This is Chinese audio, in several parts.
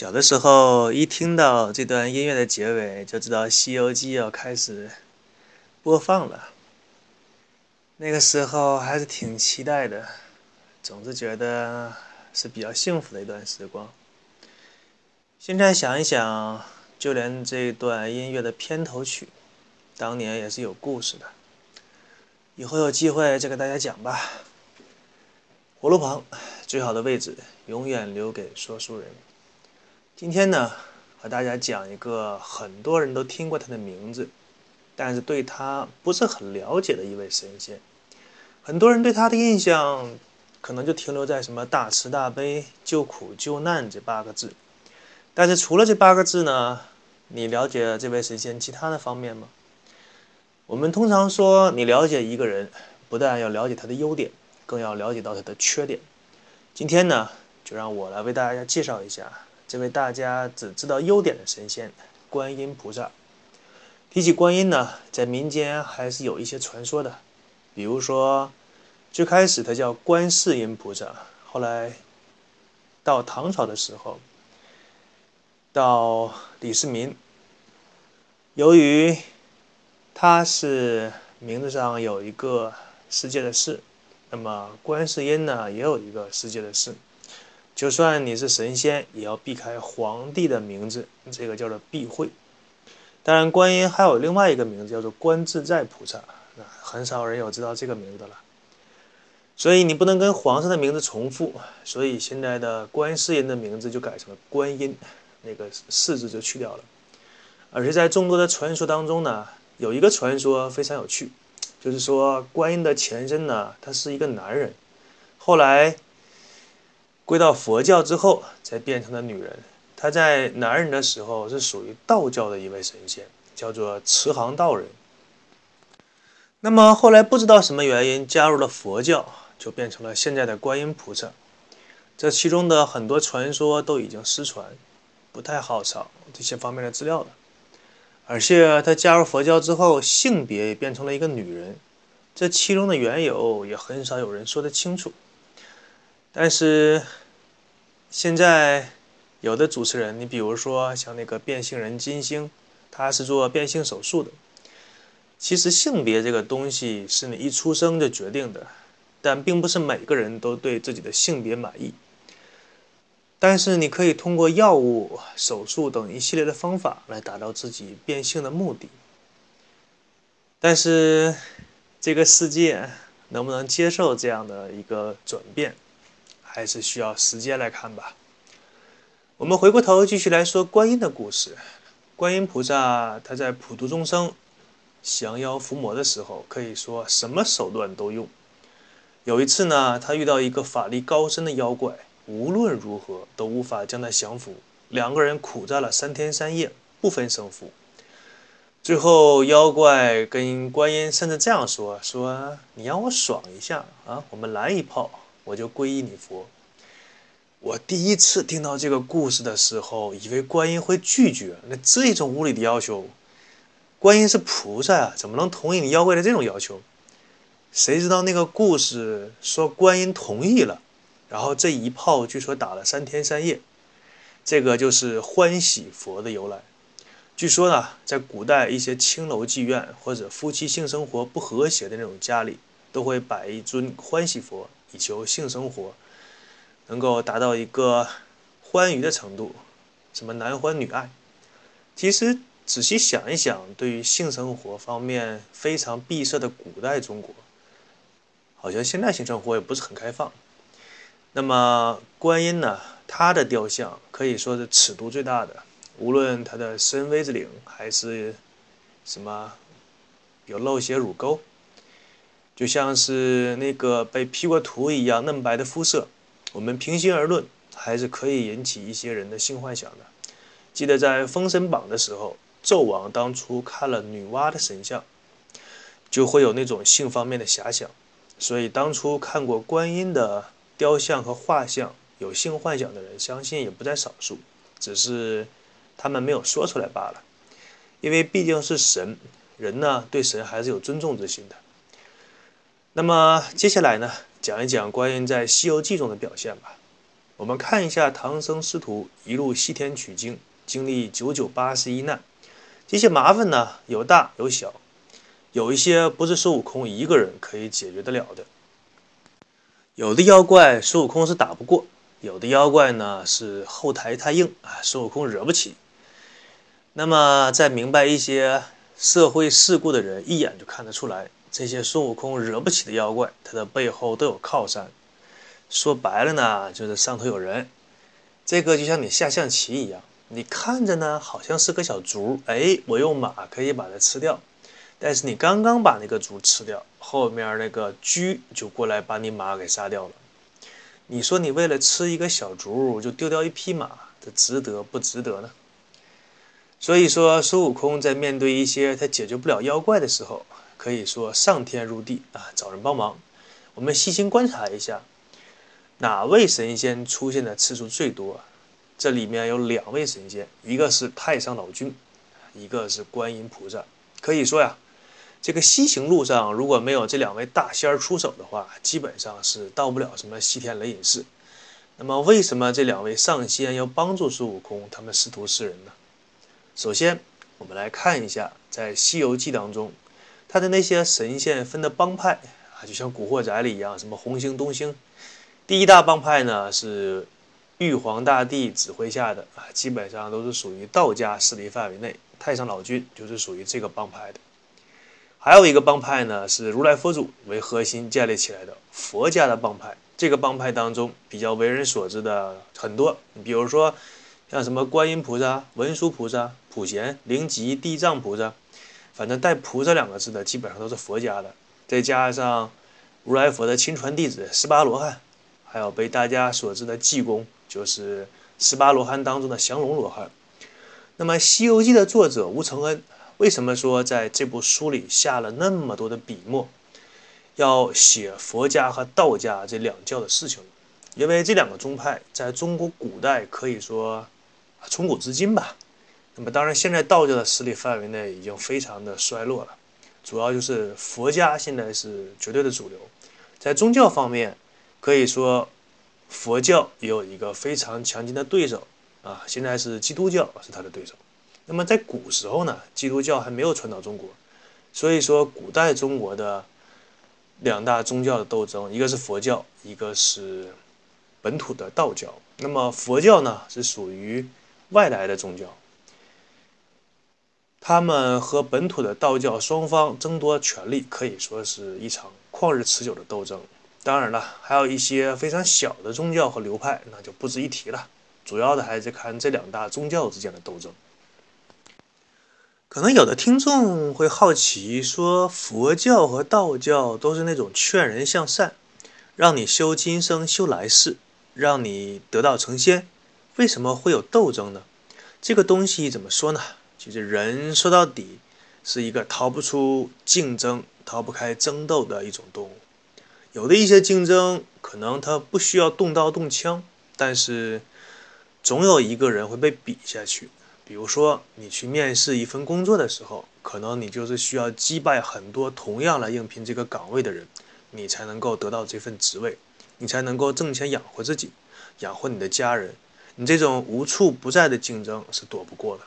小的时候，一听到这段音乐的结尾，就知道《西游记》要开始播放了。那个时候还是挺期待的，总是觉得是比较幸福的一段时光。现在想一想，就连这段音乐的片头曲，当年也是有故事的。以后有机会再给大家讲吧。火炉旁，最好的位置永远留给说书人。今天呢，和大家讲一个很多人都听过他的名字，但是对他不是很了解的一位神仙。很多人对他的印象，可能就停留在什么大慈大悲、救苦救难这八个字。但是除了这八个字呢，你了解这位神仙其他的方面吗？我们通常说，你了解一个人，不但要了解他的优点，更要了解到他的缺点。今天呢，就让我来为大家介绍一下。这位大家只知道优点的神仙——观音菩萨。提起观音呢，在民间还是有一些传说的。比如说，最开始他叫观世音菩萨，后来到唐朝的时候，到李世民，由于他是名字上有一个世界的“世”，那么观世音呢，也有一个世界的“世”。就算你是神仙，也要避开皇帝的名字，这个叫做避讳。当然，观音还有另外一个名字，叫做观自在菩萨，很少人有知道这个名字了。所以你不能跟皇上的名字重复，所以现在的观世音的名字就改成了观音，那个“世”字就去掉了。而且在众多的传说当中呢，有一个传说非常有趣，就是说观音的前身呢，他是一个男人，后来。归到佛教之后，才变成了女人。她在男人的时候是属于道教的一位神仙，叫做慈航道人。那么后来不知道什么原因加入了佛教，就变成了现在的观音菩萨。这其中的很多传说都已经失传，不太好找这些方面的资料了。而且她加入佛教之后，性别也变成了一个女人，这其中的缘由也很少有人说得清楚。但是，现在有的主持人，你比如说像那个变性人金星，他是做变性手术的。其实性别这个东西是你一出生就决定的，但并不是每个人都对自己的性别满意。但是你可以通过药物、手术等一系列的方法来达到自己变性的目的。但是，这个世界能不能接受这样的一个转变？还是需要时间来看吧。我们回过头继续来说观音的故事。观音菩萨他在普度众生、降妖伏魔的时候，可以说什么手段都用。有一次呢，他遇到一个法力高深的妖怪，无论如何都无法将他降服，两个人苦战了三天三夜，不分胜负。最后，妖怪跟观音甚至这样说：“说你让我爽一下啊，我们来一炮。”我就皈依你佛。我第一次听到这个故事的时候，以为观音会拒绝。那这种无理的要求，观音是菩萨啊，怎么能同意你妖怪的这种要求？谁知道那个故事说观音同意了，然后这一炮据说打了三天三夜。这个就是欢喜佛的由来。据说呢，在古代一些青楼妓院或者夫妻性生活不和谐的那种家里，都会摆一尊欢喜佛。以求性生活能够达到一个欢愉的程度，什么男欢女爱。其实仔细想一想，对于性生活方面非常闭塞的古代中国，好像现在性生活也不是很开放。那么观音呢？她的雕像可以说是尺度最大的，无论她的深 V 字领还是什么有露些乳沟。就像是那个被 P 过图一样嫩白的肤色，我们平心而论，还是可以引起一些人的性幻想的。记得在《封神榜》的时候，纣王当初看了女娲的神像，就会有那种性方面的遐想。所以当初看过观音的雕像和画像，有性幻想的人，相信也不在少数，只是他们没有说出来罢了。因为毕竟是神，人呢对神还是有尊重之心的。那么接下来呢，讲一讲关于在《西游记》中的表现吧。我们看一下唐僧师徒一路西天取经，经历九九八十一难，这些麻烦呢有大有小，有一些不是孙悟空一个人可以解决得了的。有的妖怪孙悟空是打不过，有的妖怪呢是后台太硬啊，孙悟空惹不起。那么在明白一些社会事故的人，一眼就看得出来，这些孙悟空惹不起的妖怪，他的背后都有靠山。说白了呢，就是上头有人。这个就像你下象棋一样，你看着呢好像是个小卒，哎，我用马可以把它吃掉。但是你刚刚把那个卒吃掉，后面那个车就过来把你马给杀掉了。你说你为了吃一个小卒就丢掉一匹马，这值得不值得呢？所以说，孙悟空在面对一些他解决不了妖怪的时候，可以说上天入地啊，找人帮忙。我们细心观察一下。哪位神仙出现的次数最多？这里面有两位神仙，一个是太上老君，一个是观音菩萨。可以说呀，这个西行路上如果没有这两位大仙出手的话，基本上是到不了什么西天雷隐寺。那么，为什么这两位上仙要帮助孙悟空他们师徒四人呢？首先，我们来看一下在《西游记》当中，他的那些神仙分的帮派啊，就像《古惑仔》里一样，什么红星、东星。第一大帮派呢是玉皇大帝指挥下的啊，基本上都是属于道家势力范围内。太上老君就是属于这个帮派的。还有一个帮派呢是如来佛祖为核心建立起来的佛家的帮派。这个帮派当中比较为人所知的很多，比如说像什么观音菩萨、文殊菩萨、普贤、灵吉、地藏菩萨，反正带“菩萨”两个字的基本上都是佛家的。再加上如来佛的亲传弟子十八罗汉。还有被大家所知的济公，就是十八罗汉当中的降龙罗汉。那么《西游记》的作者吴承恩，为什么说在这部书里下了那么多的笔墨，要写佛家和道家这两教的事情？因为这两个宗派在中国古代可以说从古至今吧。那么当然，现在道教的势力范围内已经非常的衰落了，主要就是佛家现在是绝对的主流，在宗教方面。可以说，佛教也有一个非常强劲的对手啊，现在是基督教是他的对手。那么在古时候呢，基督教还没有传到中国，所以说古代中国的两大宗教的斗争，一个是佛教，一个是本土的道教。那么佛教呢是属于外来的宗教，他们和本土的道教双方争夺权力，可以说是一场旷日持久的斗争。当然了，还有一些非常小的宗教和流派，那就不值一提了。主要的还是看这两大宗教之间的斗争。可能有的听众会好奇，说佛教和道教都是那种劝人向善，让你修今生修来世，让你得道成仙，为什么会有斗争呢？这个东西怎么说呢？其实人说到底是一个逃不出竞争、逃不开争斗的一种动物。有的一些竞争，可能他不需要动刀动枪，但是总有一个人会被比下去。比如说，你去面试一份工作的时候，可能你就是需要击败很多同样来应聘这个岗位的人，你才能够得到这份职位，你才能够挣钱养活自己，养活你的家人。你这种无处不在的竞争是躲不过的。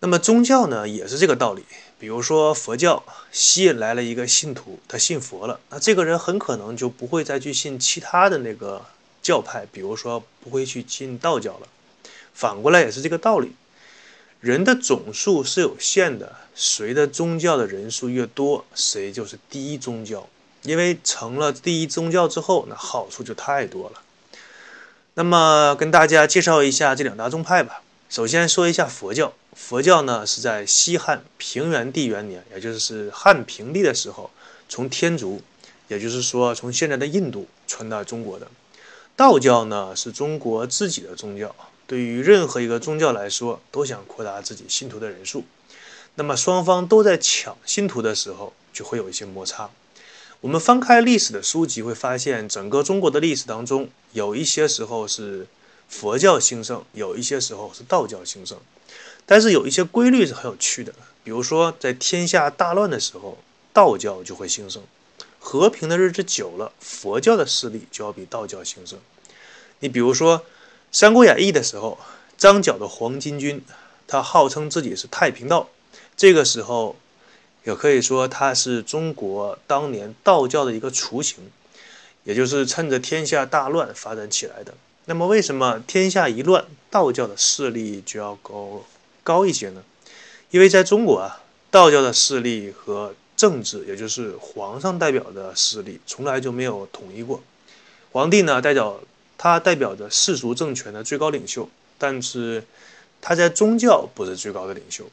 那么宗教呢，也是这个道理。比如说佛教吸引来了一个信徒，他信佛了，那这个人很可能就不会再去信其他的那个教派，比如说不会去信道教了。反过来也是这个道理，人的总数是有限的，谁的宗教的人数越多，谁就是第一宗教。因为成了第一宗教之后，那好处就太多了。那么跟大家介绍一下这两大宗派吧。首先说一下佛教。佛教呢是在西汉平原帝元年，也就是汉平帝的时候，从天竺，也就是说从现在的印度传到中国的。道教呢是中国自己的宗教，对于任何一个宗教来说，都想扩大自己信徒的人数。那么双方都在抢信徒的时候，就会有一些摩擦。我们翻开历史的书籍，会发现整个中国的历史当中，有一些时候是佛教兴盛，有一些时候是道教兴盛。但是有一些规律是很有趣的，比如说在天下大乱的时候，道教就会兴盛；和平的日子久了，佛教的势力就要比道教兴盛。你比如说《三国演义》的时候，张角的黄巾军，他号称自己是太平道，这个时候也可以说他是中国当年道教的一个雏形，也就是趁着天下大乱发展起来的。那么，为什么天下一乱，道教的势力就要高高一些呢？因为在中国啊，道教的势力和政治，也就是皇上代表的势力，从来就没有统一过。皇帝呢，代表他代表着世俗政权的最高领袖，但是他在宗教不是最高的领袖。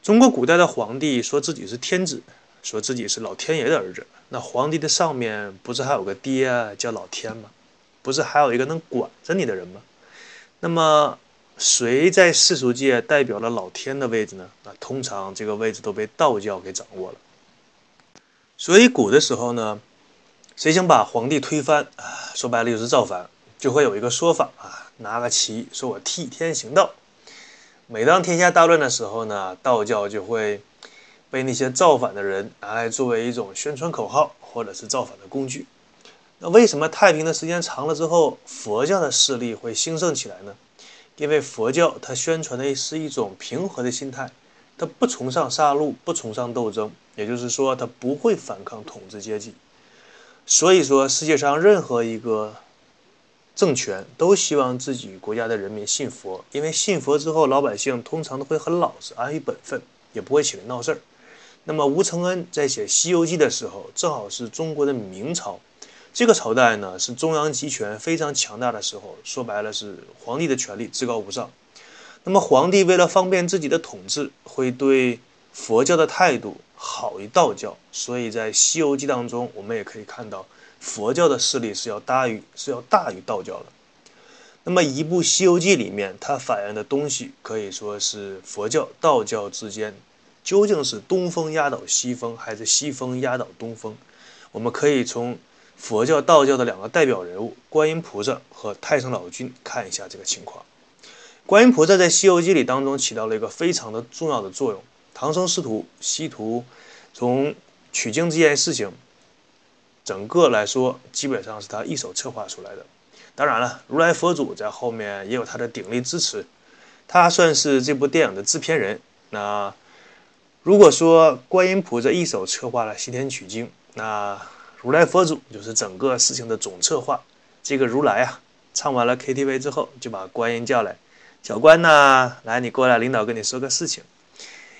中国古代的皇帝说自己是天子，说自己是老天爷的儿子。那皇帝的上面不是还有个爹叫老天吗？不是还有一个能管着你的人吗？那么谁在世俗界代表了老天的位置呢？那通常这个位置都被道教给掌握了。所以古的时候呢，谁想把皇帝推翻啊？说白了就是造反，就会有一个说法啊，拿个旗说我替天行道。每当天下大乱的时候呢，道教就会被那些造反的人拿来作为一种宣传口号，或者是造反的工具。那为什么太平的时间长了之后，佛教的势力会兴盛起来呢？因为佛教它宣传的是一种平和的心态。它不崇尚杀戮，不崇尚斗争，也就是说，它不会反抗统治阶级。所以说，世界上任何一个政权都希望自己国家的人民信佛，因为信佛之后，老百姓通常都会很老实、安于本分，也不会起来闹事儿。那么，吴承恩在写《西游记》的时候，正好是中国的明朝，这个朝代呢是中央集权非常强大的时候，说白了是皇帝的权力至高无上。那么皇帝为了方便自己的统治，会对佛教的态度好于道教，所以在《西游记》当中，我们也可以看到佛教的势力是要大于是要大于道教的。那么一部《西游记》里面，它反映的东西可以说是佛教、道教之间究竟是东风压倒西风，还是西风压倒东风？我们可以从佛教、道教的两个代表人物观音菩萨和太上老君看一下这个情况。观音菩萨在《西游记》里当中起到了一个非常的重要的作用。唐僧师徒西徒从取经这件事情，整个来说基本上是他一手策划出来的。当然了，如来佛祖在后面也有他的鼎力支持，他算是这部电影的制片人。那如果说观音菩萨一手策划了西天取经，那如来佛祖就是整个事情的总策划。这个如来啊，唱完了 KTV 之后，就把观音叫来。小关呐，来，你过来，领导跟你说个事情。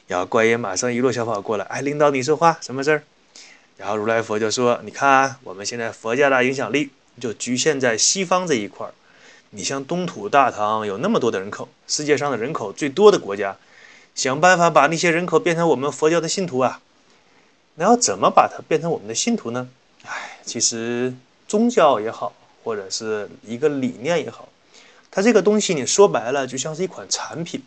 然后观音马上一路小跑过来，哎，领导你说话，什么事儿？然后如来佛就说：“你看，我们现在佛家的影响力就局限在西方这一块儿。你像东土大唐有那么多的人口，世界上的人口最多的国家，想办法把那些人口变成我们佛教的信徒啊。那要怎么把它变成我们的信徒呢？其实宗教也好，或者是一个理念也好。”它这个东西，你说白了就像是一款产品，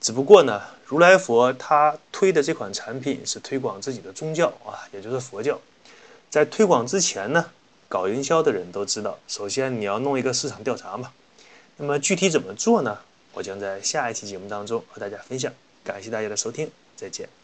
只不过呢，如来佛他推的这款产品是推广自己的宗教啊，也就是佛教。在推广之前呢，搞营销的人都知道，首先你要弄一个市场调查嘛。那么具体怎么做呢？我将在下一期节目当中和大家分享。感谢大家的收听，再见。